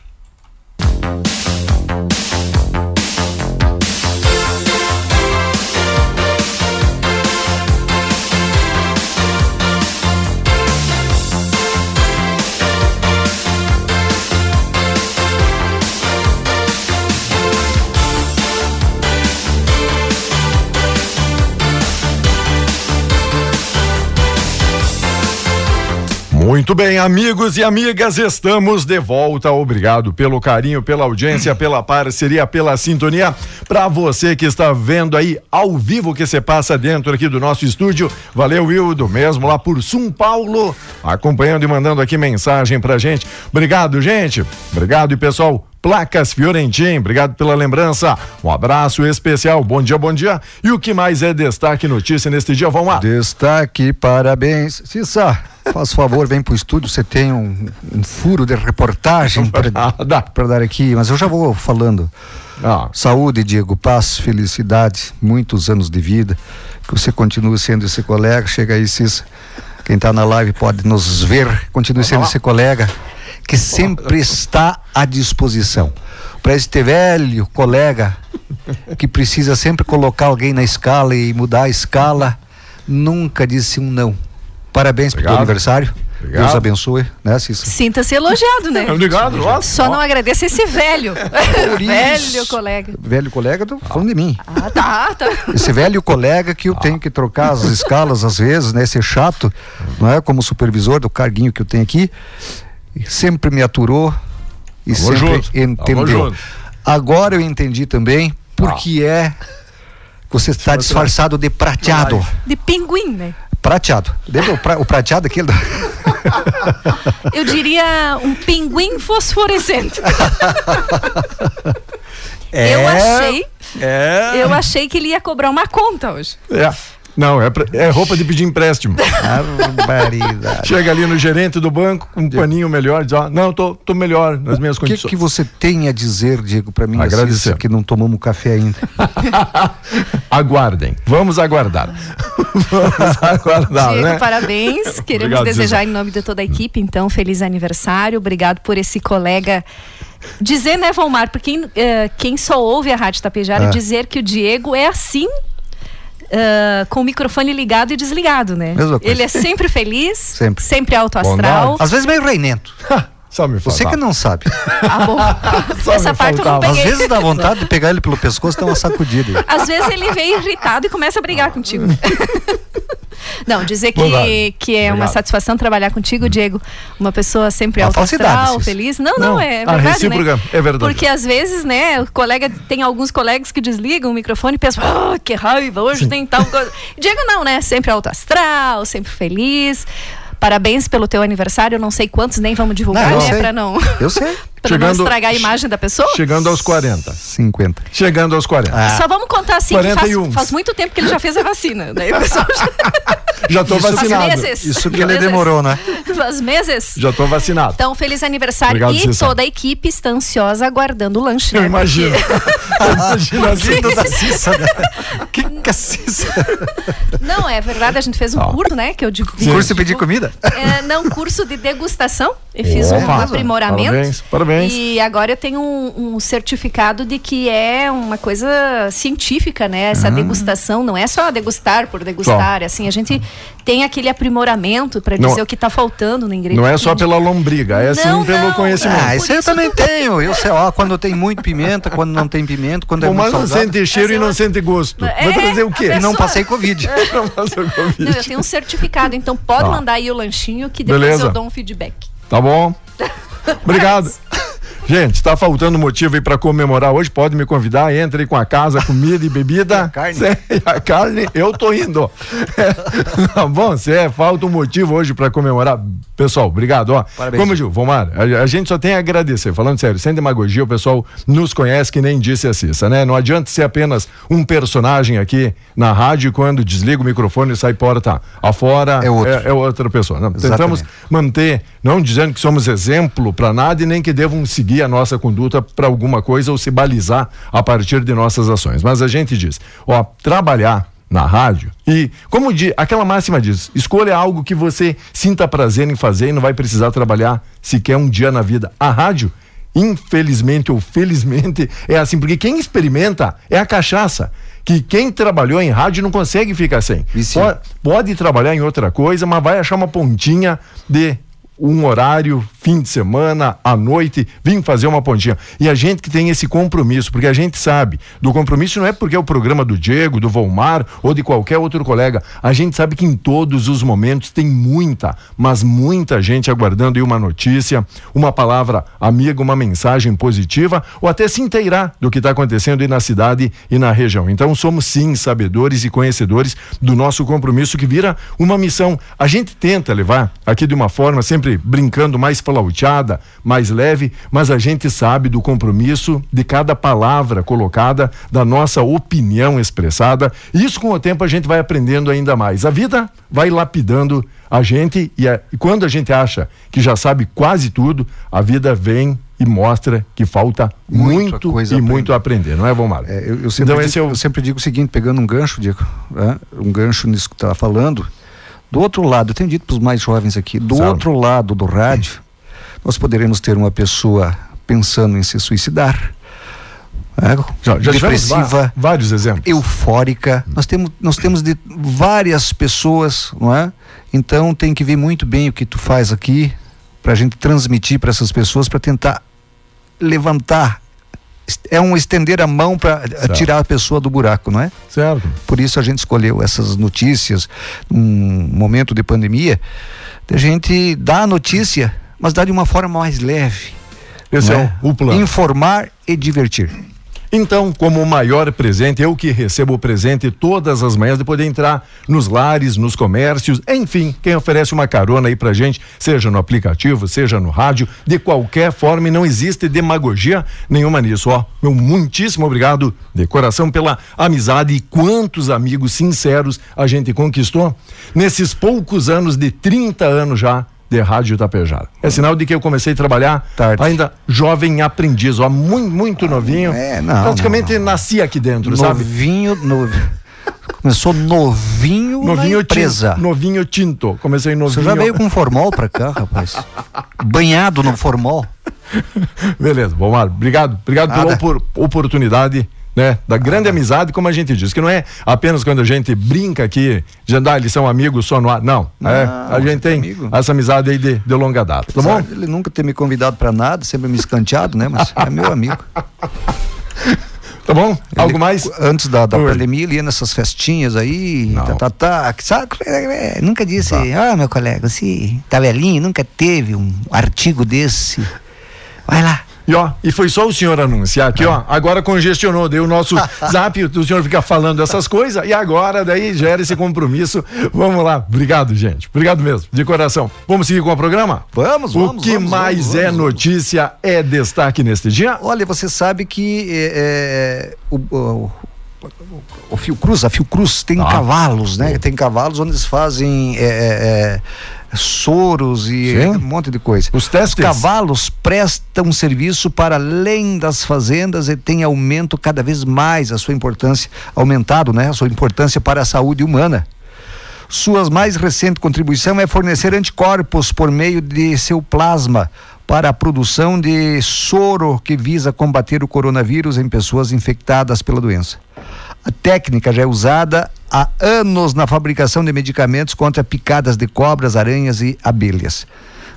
Speaker 3: Muito bem, amigos e amigas, estamos de volta. Obrigado pelo carinho, pela audiência, pela parceria, pela sintonia. Para você que está vendo aí ao vivo que se passa dentro aqui do nosso estúdio, valeu, Wildo, mesmo lá por São Paulo, acompanhando e mandando aqui mensagem pra gente. Obrigado, gente. Obrigado e pessoal. Placas Fiorentim, obrigado pela lembrança. Um abraço especial. Bom dia, bom dia. E o que mais é destaque notícia neste dia? Vamos lá.
Speaker 4: Destaque, parabéns. Cissa, faz favor, vem pro estúdio, você tem um, um furo de reportagem para dar aqui, mas eu já vou falando.
Speaker 3: Ah,
Speaker 4: Saúde, Diego, paz, felicidade, muitos anos de vida, que você continue sendo esse colega, chega aí, Cissa, quem está na live pode nos ver, continue sendo esse colega que sempre está à disposição. Para este velho colega que precisa sempre colocar alguém na escala e mudar a escala, nunca disse um não. Parabéns pelo aniversário.
Speaker 3: Obrigado.
Speaker 4: Deus abençoe, né, Cissa?
Speaker 5: Sinta-se elogiado, né?
Speaker 3: obrigado. Nossa.
Speaker 5: Só não agradeça esse velho. Velho colega.
Speaker 4: Velho colega, tô falando de mim.
Speaker 5: Ah, tá, tá.
Speaker 4: Esse velho colega que eu tenho que trocar as escalas às vezes, né? Ser chato, não é? Como supervisor do carguinho que eu tenho aqui, sempre me aturou e
Speaker 3: Tamo
Speaker 4: sempre
Speaker 3: junto,
Speaker 4: entendeu. Agora eu entendi também por que é que você está disfarçado de prateado.
Speaker 5: De pinguim, né?
Speaker 4: Prateado. Lembra o, pra- o prateado aquele? do-
Speaker 5: Eu diria um pinguim fosforescente. Eu achei,
Speaker 3: É.
Speaker 5: eu achei que ele ia cobrar uma conta hoje.
Speaker 3: É. Não, é, pra- é roupa de pedir empréstimo. Chega ali no gerente do banco com um paninho melhor, diz: ó, não, tô, tô melhor nas minhas
Speaker 4: O que,
Speaker 3: condições.
Speaker 4: que você tem a dizer, Diego, para mim,
Speaker 3: Agradecer.
Speaker 4: Cissa, que não tomamos café ainda?
Speaker 3: Aguardem. Vamos aguardar. Vamos aguardar,
Speaker 5: Diego,
Speaker 3: né?
Speaker 5: parabéns. Queremos
Speaker 3: Obrigado,
Speaker 5: desejar em nome de toda a equipe, então, feliz aniversário. Obrigado por esse colega. Dizer, né, Valmar, porque quem, eh, quem só ouve a Rádio Tapejara,
Speaker 4: É.
Speaker 5: dizer que o Diego é assim. Eh, com o microfone ligado e desligado, né?
Speaker 4: Mesma coisa.
Speaker 5: Ele é sempre feliz,
Speaker 4: Sempre.
Speaker 5: sempre alto astral.
Speaker 4: Às vezes meio reinento.
Speaker 3: Só me
Speaker 4: Você
Speaker 3: faltava.
Speaker 4: que não sabe.
Speaker 5: Ah, Essa parte eu não
Speaker 3: faltava.
Speaker 4: Às
Speaker 5: peguei.
Speaker 4: vezes dá vontade de pegar ele pelo pescoço e dar uma sacudida.
Speaker 5: Às vezes ele vem irritado e começa a brigar contigo. Não, dizer que, que é uma
Speaker 3: Obrigado.
Speaker 5: satisfação trabalhar contigo, Diego. Uma pessoa sempre
Speaker 4: Uma
Speaker 5: alto astral, feliz. Não, não,
Speaker 3: Não,
Speaker 5: é
Speaker 3: a
Speaker 5: verdade,
Speaker 3: recíproca
Speaker 5: né?
Speaker 3: é verdade.
Speaker 5: Porque às vezes, né, o colega tem alguns colegas que desligam o microfone e pensam, ah, que raiva, hoje tem tal coisa. Diego não, né? Sempre alto astral, sempre feliz. Parabéns pelo teu aniversário, eu não sei quantos, nem vamos divulgar,
Speaker 4: Não,
Speaker 5: né? Pra não,
Speaker 4: Eu sei.
Speaker 5: pra não estragar a imagem da pessoa.
Speaker 3: Chegando aos 40.
Speaker 4: 50.
Speaker 3: Chegando aos 40.
Speaker 4: Ah.
Speaker 5: Só vamos contar assim, que
Speaker 3: 41.
Speaker 5: faz, faz muito tempo que ele já fez a vacina. Daí o pessoal já...
Speaker 3: Já tô
Speaker 5: Faz
Speaker 3: vacinado.
Speaker 5: meses.
Speaker 4: Isso que ele
Speaker 5: Meses.
Speaker 4: demorou, né?
Speaker 5: Faz meses.
Speaker 3: Já tô vacinado.
Speaker 5: Então, feliz aniversário.
Speaker 3: Obrigado,
Speaker 5: e toda a equipe está ansiosa aguardando o lanche.
Speaker 3: Eu
Speaker 5: né?
Speaker 3: imagino. Eu imagino assim.
Speaker 4: Vindo da Cissa, né? Que que é Cissa?
Speaker 5: Não, é verdade, a gente fez um
Speaker 3: Ó.
Speaker 5: curso, né? Que eu digo.
Speaker 4: Curso de pedir comida?
Speaker 5: É, não, curso de degustação. Eu fiz um
Speaker 3: Opa.
Speaker 5: aprimoramento.
Speaker 3: Parabéns, parabéns.
Speaker 5: E agora eu tenho um, um certificado de que é uma coisa científica, né? Essa degustação não é só degustar por degustar. é Assim, a gente tem aquele aprimoramento para
Speaker 3: Não-
Speaker 5: dizer o que está faltando no ingrediente.
Speaker 3: Não é só pela lombriga, é sim pelo
Speaker 5: não.
Speaker 3: conhecimento.
Speaker 4: Ah, isso aí eu
Speaker 5: isso
Speaker 4: também tenho. Eu sei, ó, quando tem muito pimenta, quando não tem pimenta, quando é
Speaker 3: O
Speaker 4: muito
Speaker 3: mas não sente cheiro e não sente gosto.
Speaker 5: É,
Speaker 3: Vai trazer o quê?
Speaker 5: pessoa-
Speaker 4: Não passei Covid.
Speaker 3: Não passou Covid.
Speaker 5: Não, eu tenho um certificado, então pode
Speaker 3: Tá.
Speaker 5: mandar aí o lanchinho que depois
Speaker 3: Beleza.
Speaker 5: eu dou um feedback.
Speaker 3: Tá bom? Obrigado. Gente, tá faltando motivo aí pra comemorar hoje. Pode me convidar, entre com a casa, comida e bebida.
Speaker 4: a carne.
Speaker 3: Cê- a carne, eu tô indo. tá bom? Se é, falta um motivo hoje pra comemorar. Pessoal, obrigado. Ó,
Speaker 4: Parabéns.
Speaker 3: como digo, Vomar, a, a gente só tem a agradecer. Falando sério, sem demagogia, o pessoal nos conhece que nem disse a Cissa, né? Não adianta ser apenas um personagem aqui na rádio e quando desliga o microfone e sai porta afora.
Speaker 4: É outro.
Speaker 3: É, é outra pessoa. Não, tentamos manter, não dizendo que somos exemplo para nada e nem que devam seguir a nossa conduta para alguma coisa ou se balizar a partir de nossas ações. Mas a gente diz, ó, trabalhar na rádio e como di, aquela máxima diz, escolha algo que você sinta prazer em fazer e não vai precisar trabalhar sequer um dia na vida. A rádio Infelizmente ou felizmente é assim, porque quem experimenta é a cachaça. Que quem trabalhou em rádio não consegue ficar sem. Pode, pode trabalhar em outra coisa, mas vai achar uma pontinha de um horário, fim de semana, à noite, vim fazer uma pontinha. E a gente que tem esse compromisso, porque a gente sabe do compromisso não é porque é o programa do Diego, do Volmar ou de qualquer outro colega. A gente sabe que em todos os momentos tem muita, mas muita gente aguardando uma notícia, uma palavra amiga, uma mensagem positiva ou até se inteirar do que está acontecendo aí na cidade e na região. Então somos sim sabedores e conhecedores do nosso compromisso que vira uma missão. A gente tenta levar aqui de uma forma sempre brincando mais flauteada, mais leve, mas a gente sabe do compromisso de cada palavra colocada, da nossa opinião expressada. Isso com o tempo a gente vai aprendendo ainda mais. A vida vai lapidando a gente e, a- e quando a gente acha que já sabe quase tudo, a vida vem e mostra que falta
Speaker 4: Muita
Speaker 3: muito
Speaker 4: coisa
Speaker 3: e muito a aprender, não é, Vomar?
Speaker 4: É, eu, eu sempre
Speaker 3: então
Speaker 4: digo,
Speaker 3: esse é o
Speaker 4: eu sempre digo o seguinte, pegando um gancho, Diego, né? um gancho nisso que tu tá falando. Do outro lado, eu tenho dito para os mais jovens aqui, do
Speaker 3: Certo.
Speaker 4: outro lado do rádio, nós poderemos ter uma pessoa pensando em se suicidar, né?
Speaker 3: já, já
Speaker 4: depressiva,
Speaker 3: va- vários exemplos.
Speaker 4: eufórica. Nós temos, nós temos de várias pessoas, não é? Então tem que ver muito bem o que tu faz aqui para a gente transmitir para essas pessoas para tentar levantar. É um estender a mão para tirar a pessoa do buraco, não é?
Speaker 3: Certo.
Speaker 4: Por isso a gente escolheu essas notícias, um momento de pandemia, de a gente dar a notícia, mas dar de uma forma mais leve.
Speaker 3: Esse é o, o plano.
Speaker 4: Informar e divertir.
Speaker 3: Então, como o maior presente, eu que recebo o presente todas as manhãs de poder entrar nos lares, nos comércios, enfim, quem oferece uma carona aí pra gente, seja no aplicativo, seja no rádio, de qualquer forma, e não existe demagogia nenhuma nisso, ó. Meu muitíssimo obrigado de coração pela amizade e quantos amigos sinceros a gente conquistou nesses poucos anos de 30 anos já de Rádio Tapejara. É sinal de que eu comecei a trabalhar
Speaker 4: Tarde.
Speaker 3: ainda jovem aprendiz, ó, muito, muito novinho.
Speaker 4: É, não,
Speaker 3: Praticamente
Speaker 4: não, não.
Speaker 3: nasci aqui dentro, sabe?
Speaker 4: Novinho, no... começou novinho,
Speaker 3: Novinho
Speaker 4: na empresa.
Speaker 3: tinto. Novinho tinto. Comecei novinho.
Speaker 4: Você já veio com formol pra cá, rapaz? Banhado no formol.
Speaker 3: Beleza, Bomar, obrigado. Obrigado pela
Speaker 4: Nada.
Speaker 3: opor- oportunidade né? Da grande amizade, como a gente diz, que não é apenas quando a gente brinca aqui, dizendo, ah, eles são amigos só no ar. Não, é, a gente tem amigo. essa amizade aí de, de longa data, tá bom?
Speaker 4: Ele nunca ter me convidado para nada, sempre me escanteado, né? Mas é meu amigo.
Speaker 3: Tá bom? Ele, Algo mais?
Speaker 4: Antes da, da pandemia, ele ia nessas festinhas aí, não. tá, tá, tá. Sabe, é, nunca disse, tá. ah, meu colega, você tá velhinho, nunca teve um artigo desse. Vai lá,
Speaker 3: e ó, e foi só o senhor anunciar aqui, ó. Agora congestionou, deu o nosso zap, o senhor fica falando essas coisas e agora daí gera esse compromisso. Vamos lá. Obrigado, gente. Obrigado mesmo, de coração. Vamos seguir com o programa?
Speaker 4: Vamos,
Speaker 3: vamos. O que
Speaker 4: vamos,
Speaker 3: mais
Speaker 4: vamos,
Speaker 3: é notícia é destaque neste dia?
Speaker 4: Olha, você sabe que é, é o, o o Fiocruz, a Fiocruz tem ah. cavalos, né? Tem cavalos onde eles fazem é, é, soros e Sim. um monte de coisa.
Speaker 3: Os testes. Os
Speaker 4: cavalos prestam serviço para além das fazendas e tem aumento cada vez mais a sua importância, aumentado, né? A sua importância para a saúde humana. Suas mais recente contribuição é fornecer anticorpos por meio de seu plasma para a produção de soro que visa combater o coronavírus em pessoas infectadas pela doença. A técnica já é usada há anos na fabricação de medicamentos contra picadas de cobras, aranhas e abelhas.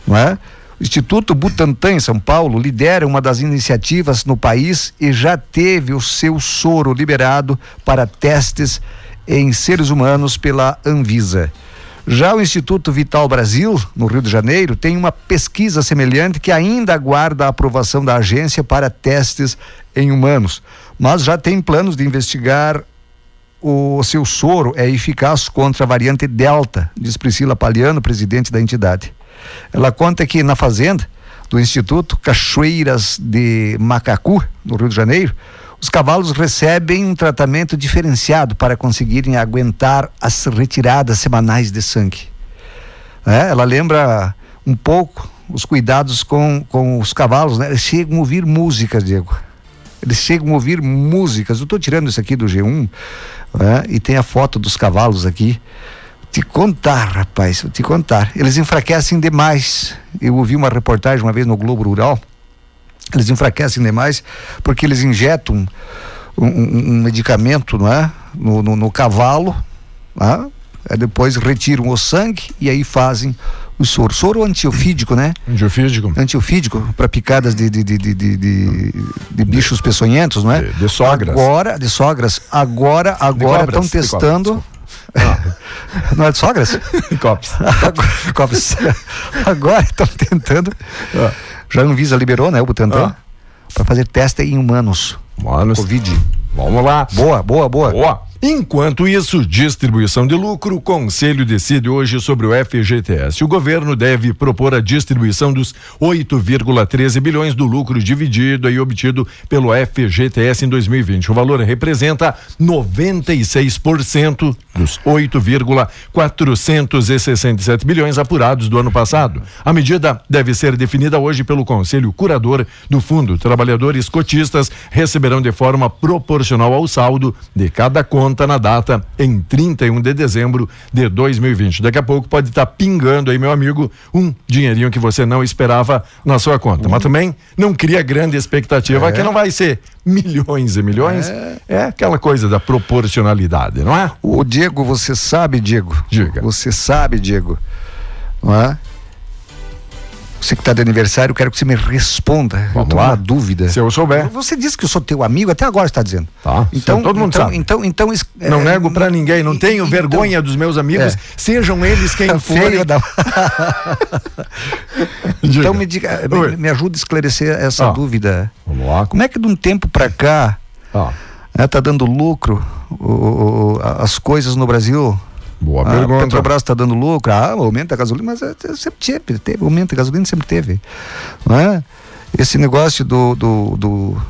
Speaker 4: Não é? O Instituto Butantan, em São Paulo, lidera uma das iniciativas no país e já teve o seu soro liberado para testes em seres humanos pela Anvisa. Já o Instituto Vital Brasil, no Rio de Janeiro, tem uma pesquisa semelhante que ainda aguarda a aprovação da agência para testes em humanos, mas já tem planos de investigar o seu soro é eficaz contra a variante Delta, diz Priscila Paliano, presidente da entidade. Ela conta que na fazenda do Instituto Cachoeiras de Macacu, no Rio de Janeiro, os cavalos recebem um tratamento diferenciado para conseguirem aguentar as retiradas semanais de sangue. É, ela lembra um pouco os cuidados com, com os cavalos, né? Eles chegam a ouvir músicas, Diego. Eles chegam a ouvir músicas. Eu estou tirando isso aqui do G1 né? e tem a foto dos cavalos aqui. Te contar, rapaz, te contar. Eles enfraquecem demais. Eu ouvi uma reportagem uma vez no Globo Rural eles enfraquecem demais porque eles injetam um, um, um medicamento não é? no, no, no cavalo? Aí depois retiram o sangue e aí fazem o soro. Soro antiofídico, né?
Speaker 3: Antiofídico.
Speaker 4: Antiofídico, para picadas de, de, de, de, de, bichos peçonhentos, não é?
Speaker 3: De, de sogras.
Speaker 4: Agora, de sogras. Agora, agora estão testando. Ah. Não é de sogras?
Speaker 3: Copes.
Speaker 4: Copes. Agora estão tentando. Ah já a Anvisa liberou, né, o Butantan, ah. para fazer teste em humanos.
Speaker 3: Humanos.
Speaker 4: Covid.
Speaker 3: Vamos lá.
Speaker 4: Boa, boa, boa.
Speaker 3: Boa. Enquanto isso, distribuição de lucro, o Conselho decide hoje sobre o FGTS. O governo deve propor a distribuição dos 8,13 bilhões do lucro dividido e obtido pelo FGTS em 2020. O valor representa 96% dos 8,467 bilhões apurados do ano passado. A medida deve ser definida hoje pelo Conselho Curador do Fundo. Trabalhadores cotistas receberão de forma proporcional ao saldo de cada conta conta na data em 31 de dezembro de 2020. Daqui a pouco pode estar tá pingando aí, meu amigo, um dinheirinho que você não esperava na sua conta. Uhum. Mas também não cria grande expectativa é. que não vai ser milhões e milhões. É. é. aquela coisa da proporcionalidade, não é?
Speaker 4: O Diego, você sabe, Diego?
Speaker 3: Diga.
Speaker 4: Você sabe, Diego, não é? Você que está de aniversário, quero que você me responda. Vamos eu tenho lá. uma dúvida.
Speaker 3: Se eu souber.
Speaker 4: Você disse que eu sou teu amigo, até agora está dizendo.
Speaker 3: Tá.
Speaker 4: Então,
Speaker 3: todo mundo
Speaker 4: então,
Speaker 3: sabe.
Speaker 4: Então, então,
Speaker 3: é, não nego para ninguém, não tenho então, vergonha dos meus amigos, é. sejam eles quem forem. Da...
Speaker 4: então me diga, me, me, ajuda a esclarecer essa ah. dúvida.
Speaker 3: Vamos lá.
Speaker 4: Como é que de um tempo para cá ah. é, tá dando lucro o, o, as coisas no Brasil?
Speaker 3: Boa ah, pergunta.
Speaker 4: A Petrobras está dando lucro, ah, aumenta a gasolina, mas é, é, sempre teve, teve, aumenta a gasolina sempre teve. Não é? Esse negócio do, do, do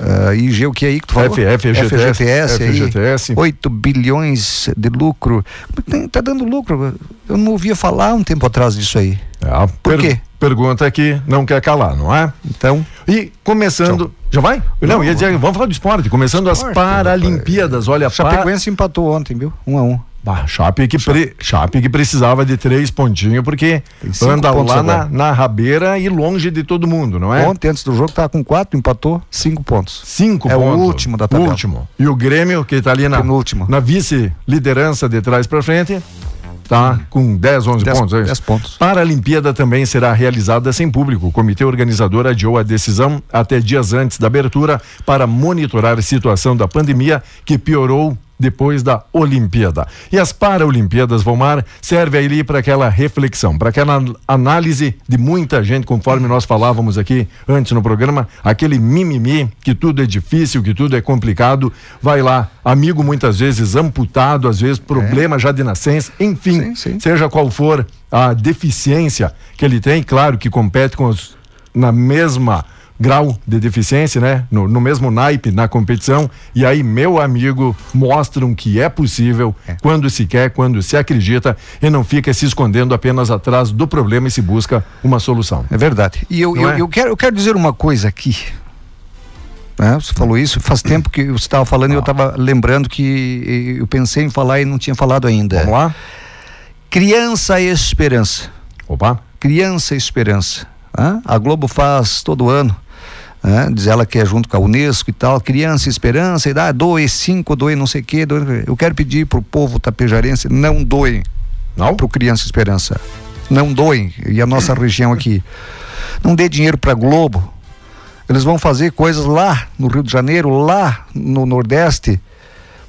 Speaker 4: uh, IG, o que é aí que tu falou?
Speaker 3: F, FGTS, FGTS,
Speaker 4: FGTS. Aí, 8 bilhões de lucro. Está dando lucro. Eu não ouvia falar um tempo atrás disso aí.
Speaker 3: É, Por quê? Pergunta que não quer calar, não é?
Speaker 4: Então.
Speaker 3: E começando. Tchau. Já vai? Não, não ia dizer, vamos falar do esporte. Começando esporte, as Paralimpíadas. Olha,
Speaker 4: Chapecoense para... empatou ontem, viu? Um a um.
Speaker 3: Bah, Chape que, pre, Chape que precisava de três pontinhos, porque anda lá na, na rabeira e longe de todo mundo, não é?
Speaker 4: Ontem, antes do jogo, tava com quatro, empatou, cinco pontos.
Speaker 3: Cinco
Speaker 4: É o
Speaker 3: pontos.
Speaker 4: último da tabela.
Speaker 3: Último. E o Grêmio, que tá ali na,
Speaker 4: Penúltimo.
Speaker 3: na vice-liderança de trás para frente, tá com 10, 11
Speaker 4: Dez-
Speaker 3: pontos. é isso?
Speaker 4: dez pontos.
Speaker 3: Para a Olimpíada também será realizada sem público. O comitê organizador adiou a decisão até dias antes da abertura para monitorar a situação da pandemia que piorou depois da Olimpíada. E as Paralimpíadas, Vomar, serve ali para aquela reflexão, para aquela análise de muita gente, conforme nós falávamos aqui antes no programa, aquele mimimi que tudo é difícil, que tudo é complicado, vai lá, amigo muitas vezes amputado, às vezes problema já de nascença, enfim,
Speaker 4: Sim, sim.
Speaker 3: seja qual for a deficiência que ele tem, claro que compete com os na mesma grau de deficiência, né? No, no mesmo naipe na competição. E aí, meu amigo, mostram que é possível quando se quer, quando se acredita e não fica se escondendo apenas atrás do problema e se busca uma solução.
Speaker 4: É verdade. E eu, eu,
Speaker 3: é?
Speaker 4: eu quero, eu quero dizer uma coisa aqui. né? Você falou isso, faz tempo que você estava falando e eu estava lembrando que eu pensei em falar e não tinha falado ainda.
Speaker 3: Vamos lá?
Speaker 4: Criança e esperança.
Speaker 3: Opa.
Speaker 4: Criança e Esperança. né? A Globo faz todo ano. Né? Diz ela que é junto com a Unesco e tal, Criança e Esperança, e dá doe cinco, doe não sei o quê. Doe... Eu quero pedir pro povo tapejarense, não doem
Speaker 3: Não?
Speaker 4: pro Criança e Esperança. Não doem. E a nossa região aqui. Não dê dinheiro pra Globo. Eles vão fazer coisas lá no Rio de Janeiro, lá no Nordeste,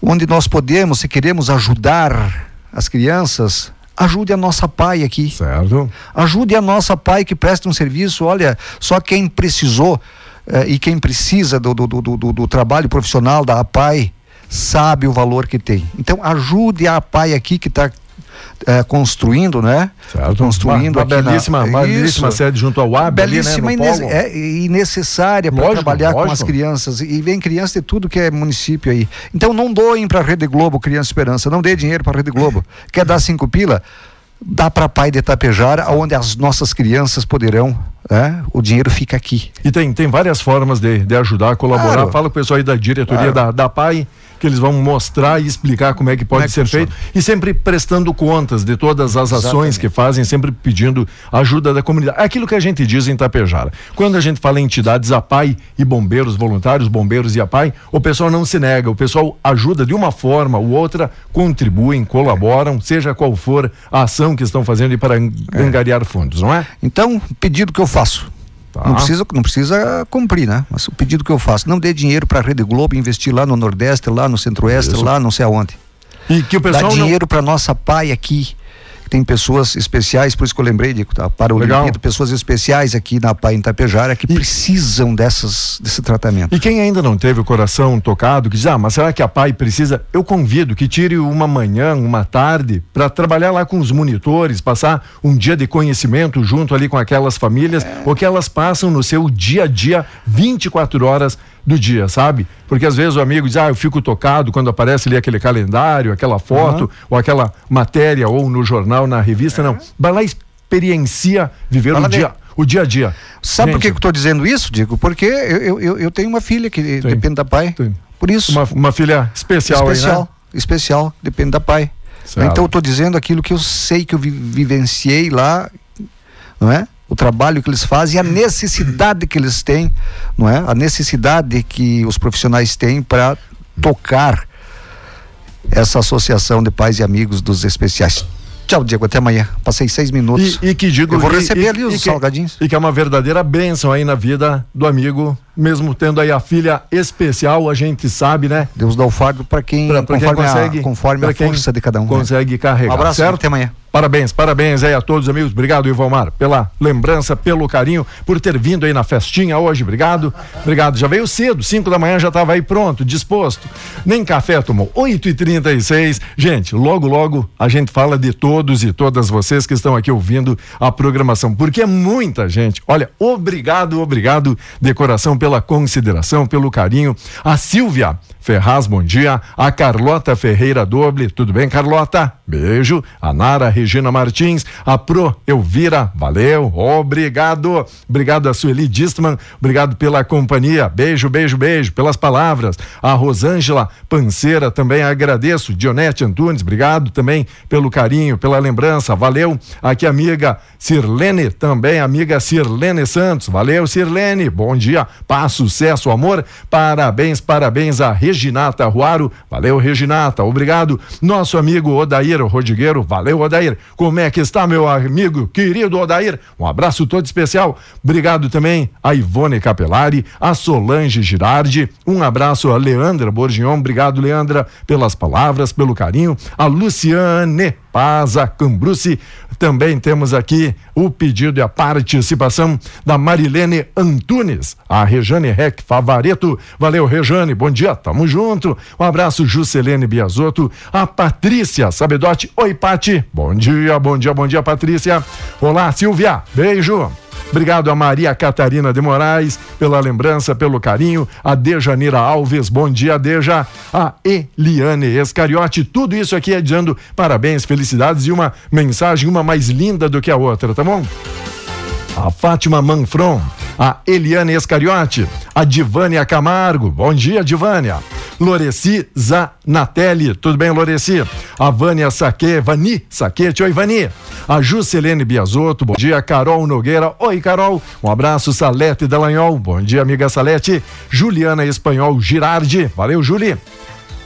Speaker 4: onde nós podemos, se queremos ajudar as crianças, ajude a nossa pai aqui.
Speaker 3: Certo.
Speaker 4: Ajude a nossa pai que presta um serviço. Olha, só quem precisou eh, e quem precisa do, do, do, do, trabalho profissional da APAI sabe o valor que tem. Então, ajude a APAI aqui que está construindo, né?
Speaker 3: Certo.
Speaker 4: Construindo
Speaker 3: uma, uma
Speaker 4: aqui na-
Speaker 3: belíssima, belíssima sede junto ao AB,
Speaker 4: Belíssima
Speaker 3: ali,
Speaker 4: e
Speaker 3: né,
Speaker 4: é, e necessária para
Speaker 3: Lógico,
Speaker 4: trabalhar com as
Speaker 3: lógico.
Speaker 4: crianças. E vem criança de tudo que é município aí. Então não doem para a Rede Globo, Criança Esperança. Não dê dinheiro para a Rede Globo. Quer dar cinco pila? Dá para pai de Itapejara, onde as nossas crianças poderão. né? O dinheiro fica aqui.
Speaker 3: E tem, tem várias formas de, de ajudar, colaborar.
Speaker 4: Claro.
Speaker 3: Fala com o pessoal aí da diretoria
Speaker 4: Claro.
Speaker 3: da, da PAI, que eles vão mostrar e explicar como é que pode
Speaker 4: é que
Speaker 3: ser
Speaker 4: funciona.
Speaker 3: feito. E sempre prestando contas de todas as ações
Speaker 4: Exatamente.
Speaker 3: que fazem, sempre pedindo ajuda da comunidade. É Aquilo que a gente diz em Tapejara. Quando a gente fala em entidades, a PAI e bombeiros voluntários, bombeiros e a PAI, o pessoal não se nega, o pessoal ajuda de uma forma ou outra, contribuem, colaboram, seja qual for a ação que estão fazendo para ang- angariar fundos, não é?
Speaker 4: Então, pedido que eu faço.
Speaker 3: Tá.
Speaker 4: Não, precisa, não precisa cumprir, né? Mas o pedido que eu faço. Não dê dinheiro para a Rede Globo investir lá no Nordeste, lá no Centro-Oeste, lá não sei aonde.
Speaker 3: E que o
Speaker 4: Dá
Speaker 3: pessoal não...
Speaker 4: dinheiro para nossa pai aqui. Que Tem pessoas especiais, por isso que eu lembrei de tá, para o. Olimpíada, pessoas especiais aqui na Pai em Itapejara que precisam dessas, desse tratamento.
Speaker 3: E quem ainda não teve o coração tocado, que diz, ah, mas será que a PAI precisa? Eu convido que tire uma manhã, uma tarde, para trabalhar lá com os monitores, passar um dia de conhecimento junto ali com aquelas famílias, o que elas passam no seu dia a dia, 24 horas do dia, sabe? Porque às vezes o amigo diz, ah, eu fico tocado quando aparece ali aquele calendário, aquela foto, ou aquela matéria, ou no jornal, na revista, não. Vai lá e experiencia viver
Speaker 4: lá
Speaker 3: o dia, o dia a dia.
Speaker 4: Sabe por que
Speaker 3: Gente,
Speaker 4: eu estou dizendo isso, Diego? Porque eu, eu, eu- tenho uma filha que depende da Pai.
Speaker 3: Tem.
Speaker 4: Por isso.
Speaker 3: Uma, uma filha especial,
Speaker 4: especial,
Speaker 3: aí, né?
Speaker 4: especial, depende da pai.
Speaker 3: Certo.
Speaker 4: Então eu estou dizendo aquilo que eu sei que eu vi- vivenciei lá, não é? O trabalho que eles fazem e a necessidade que eles têm, não é? A necessidade que os profissionais têm para tocar essa associação de pais e amigos dos especiais. Tchau, Diego, até amanhã. Passei seis minutos.
Speaker 3: E, e que digo
Speaker 4: Eu vou receber
Speaker 3: e-
Speaker 4: ali os
Speaker 3: e que-
Speaker 4: salgadinhos.
Speaker 3: E que é uma verdadeira bênção aí na vida do amigo, mesmo tendo aí a filha especial, a gente sabe, né?
Speaker 4: Deus dá o fardo para quem,
Speaker 3: Pra- pra quem consegue-
Speaker 4: a, conforme a
Speaker 3: quem
Speaker 4: força de cada um. né?
Speaker 3: Consegue carregar.
Speaker 4: Um abraço,
Speaker 3: certo?
Speaker 4: até amanhã.
Speaker 3: Parabéns, parabéns aí a todos, amigos. Obrigado, Ivomar, pela lembrança, pelo carinho, por ter vindo aí na festinha hoje. Obrigado. Obrigado. Já veio cedo, 5 da manhã já estava aí pronto, disposto. Nem café tomou. 8 e 36 Gente, logo, logo a gente fala de todos e todas vocês que estão aqui ouvindo a programação, porque é muita gente. Olha, obrigado, obrigado de coração pela consideração, pelo carinho. A Silvia Ferraz, bom dia. A Carlota Ferreira Doble, tudo bem, Carlota? Beijo. A Nara Regina Martins, a Pro Elvira, valeu, obrigado. Obrigado a Sueli Distman, obrigado pela companhia. Beijo, beijo, beijo, pelas palavras. A Rosângela Panceira, também agradeço. Dionete Antunes, obrigado também pelo carinho, pela lembrança, valeu. Aqui, amiga Sirlene, também amiga Sirlene Santos, valeu, Sirlene, bom dia, paz, sucesso, amor, parabéns, parabéns a Regina Reginata Ruaro, valeu Reginata, obrigado. Nosso amigo Odair Rodigueiro, valeu Odair. Como é que está meu amigo querido Odair? Um abraço todo especial. Obrigado também a Ivone Capelari, a Solange Girardi, um abraço a Leandra Borgion, obrigado Leandra pelas palavras, pelo carinho. A Luciane Paza Cambruci. Também temos aqui o pedido e a participação da Marilene Antunes, a Rejane Rec Favareto. Valeu, Rejane, bom dia, tamo junto. Um abraço, Juscelene Biasotto, a Patrícia Sabedote. Oi, Pati, bom dia, bom dia, bom dia, Patrícia. Olá, Silvia, beijo. Obrigado a Maria Catarina de Moraes pela lembrança, pelo carinho. A Dejanira Alves, bom dia, Deja. A Eliane Escariote, tudo isso aqui é dizendo parabéns, felicidades e uma mensagem, uma mais linda do que a outra, tá bom? A Fátima Manfron, a Eliane Escariote, a Divânia Camargo, bom dia, Divânia. Loreci Zanatelli, tudo bem, Loreci? A Vânia Saque, Vani Saquete, oi, Vani. A Juscelene Biasotto, bom dia. Carol Nogueira, oi, Carol. Um abraço, Salete Dallagnol, bom dia, amiga Salete. Juliana Espanhol Girardi, valeu, Juli.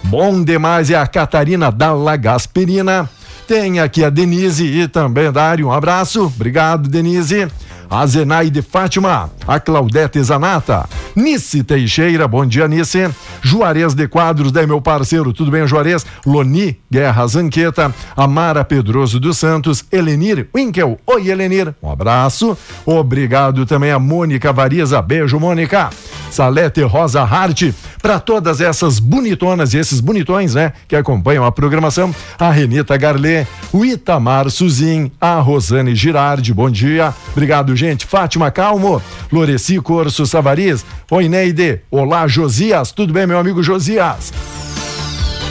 Speaker 3: Bom demais é a Catarina Dalla Gasperina. Tem aqui a Denise e também Dário. Um abraço. Obrigado, Denise a Zenaide Fátima, a Claudete Zanata, Nice Teixeira, bom dia Nice, Juarez de Quadros, daí meu parceiro, tudo bem Juarez? Loni Guerra Zanqueta, Amara Pedroso dos Santos, Elenir Winkel, oi Elenir, um abraço, obrigado também a Mônica Variza, beijo Mônica, Salete Rosa Hart, para todas essas bonitonas e esses bonitões, né, que acompanham a programação, a Renita Garlê, o Itamar Suzin, a Rosane Girardi, bom dia, obrigado gente, Fátima Calmo, Loreci Corso Savariz, oi Neide, olá Josias, tudo bem meu amigo Josias?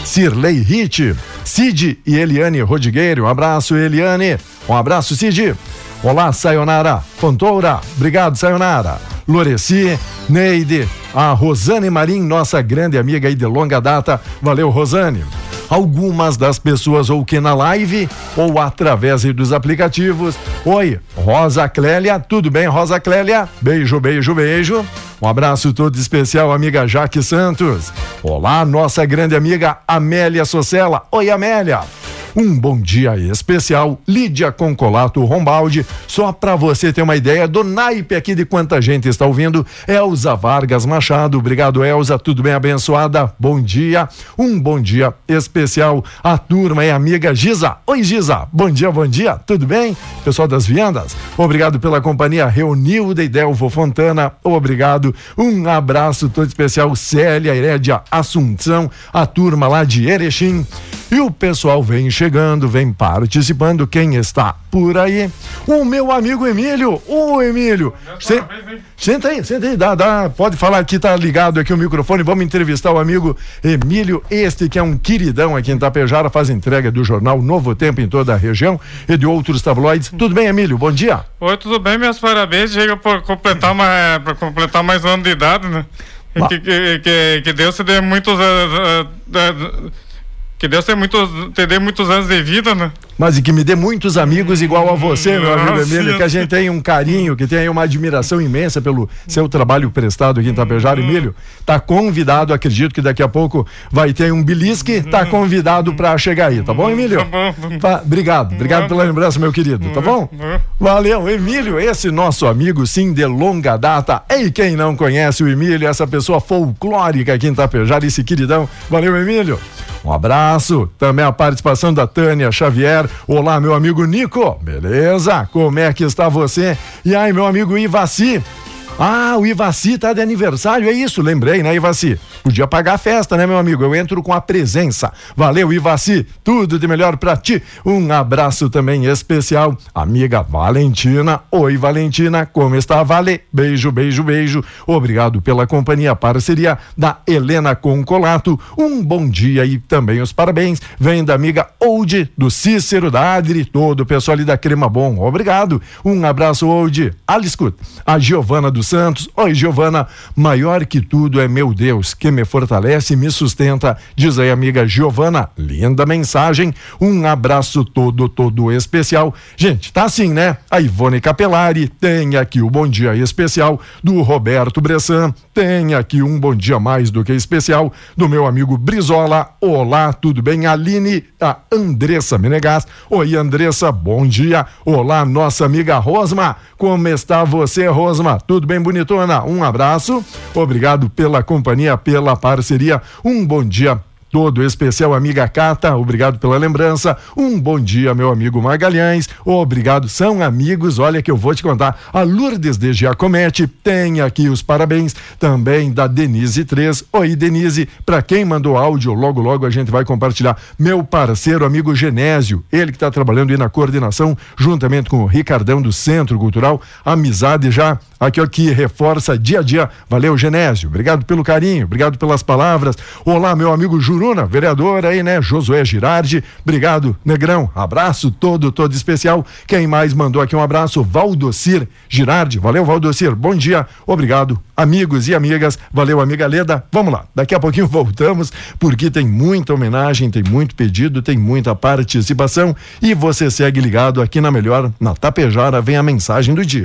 Speaker 3: Cirlei Hit, Cid e Eliane Rodigueiro, um abraço Eliane, um abraço Cid, olá Sayonara, Fontoura, obrigado Sayonara, Loreci, Neide, a Rosane Marim, nossa grande amiga aí de longa data. Valeu, Rosane. Algumas das pessoas ou que na live ou através dos aplicativos. Oi, Rosa Clélia, tudo bem, Rosa Clélia? Beijo, beijo, beijo. Um abraço todo especial, amiga Jaque Santos. Olá, nossa grande amiga Amélia Socella. Oi, Amélia. Um bom dia especial, Lídia Concolato Rombaldi. Só para você ter uma ideia do naipe aqui de quanta gente está ouvindo, Elza Vargas Machado. Obrigado, Elza. Tudo bem abençoada? Bom dia. Um bom dia especial à turma e amiga Giza. Oi, Giza. Bom dia, bom dia. Tudo bem? Pessoal das Viandas, obrigado pela companhia. Reuniu de Delvo Fontana. Obrigado. Um abraço todo especial, Célia Herédia Assunção, a turma lá de Erechim. E o pessoal vem chegando, vem participando. Quem está por aí? O meu amigo Emílio. Ô, Emílio. Se, senta aí, senta aí. Dá, dá, pode falar aqui, tá ligado aqui o microfone. Vamos entrevistar o amigo Emílio, este que é um queridão aqui em Tapejara, faz entrega do jornal Novo Tempo em toda a região e de outros tabloides. Tudo bem, Emílio? Bom dia.
Speaker 6: Oi, tudo bem? Meus parabéns. Chega por completar, mais, pra completar mais um ano de idade, né? Que, que, que, que Deus te dê muitos. Uh, uh, uh, que Deus tenha muitos, te dê muitos anos de vida, né?
Speaker 3: Mas e que me dê muitos amigos igual a você, meu amigo Emílio, que a gente tem um carinho, que tem uma admiração imensa pelo seu trabalho prestado aqui em Tapejara. Emílio, tá convidado, acredito que daqui a pouco vai ter um belisque, tá convidado para chegar aí, tá bom, Emílio? Tá bom. Tá, obrigado, obrigado pela lembrança, meu querido, tá bom? Valeu, Emílio, esse nosso amigo, sim, de longa data. E quem não conhece o Emílio, essa pessoa folclórica aqui em Tapejara, esse queridão. Valeu, Emílio. Um abraço. Também a participação da Tânia Xavier. Olá, meu amigo Nico. Beleza? Como é que está você? E aí, meu amigo Ivaci? Ah, o Ivaci tá de aniversário, é isso, lembrei, né, Ivaci? Podia pagar a festa, né, meu amigo? Eu entro com a presença. Valeu, Ivaci, tudo de melhor para ti. Um abraço também especial, amiga Valentina. Oi, Valentina, como está, Vale? Beijo, beijo, beijo. Obrigado pela companhia, parceria da Helena Concolato. Um bom dia e também os parabéns. Vem da amiga Old, do Cícero, da Adri, todo o pessoal ali da Crema Bom. Obrigado. Um abraço, Old. Ali, escuta, a Giovana do Santos. Oi, Giovana, maior que tudo é meu Deus, que me fortalece e me sustenta. Diz aí, amiga Giovana, linda mensagem. Um abraço todo, todo especial. Gente, tá assim, né? A Ivone Capelari tem aqui o bom dia especial do Roberto Bressan. Tem aqui um bom dia mais do que especial do meu amigo Brizola. Olá, tudo bem? Aline, a Andressa Menegas. Oi, Andressa, bom dia. Olá, nossa amiga Rosma. Como está você, Rosma? Tudo bem, bonitona? Um abraço. Obrigado pela companhia, pela parceria. Um bom dia todo especial, amiga Cata, obrigado pela lembrança. Um bom dia, meu amigo Magalhães. Obrigado, são amigos. Olha que eu vou te contar. A Lourdes de Giacomete tem aqui os parabéns também da Denise 3. Oi, Denise, para quem mandou áudio, logo logo a gente vai compartilhar. Meu parceiro, amigo Genésio, ele que está trabalhando aí na coordenação, juntamente com o Ricardão do Centro Cultural. Amizade já aqui, aqui reforça dia a dia. Valeu, Genésio. Obrigado pelo carinho, obrigado pelas palavras. Olá, meu amigo Juruna, vereador aí, né? Josué Girardi. Obrigado, Negrão. Abraço todo, todo especial. Quem mais mandou aqui um abraço? Valdocir Girardi. Valeu, Valdocir. Bom dia. Obrigado, amigos e amigas. Valeu, amiga Leda. Vamos lá. Daqui a pouquinho voltamos, porque tem muita homenagem, tem muito pedido, tem muita participação e você segue ligado aqui na Melhor, na Tapejara, vem a mensagem do dia.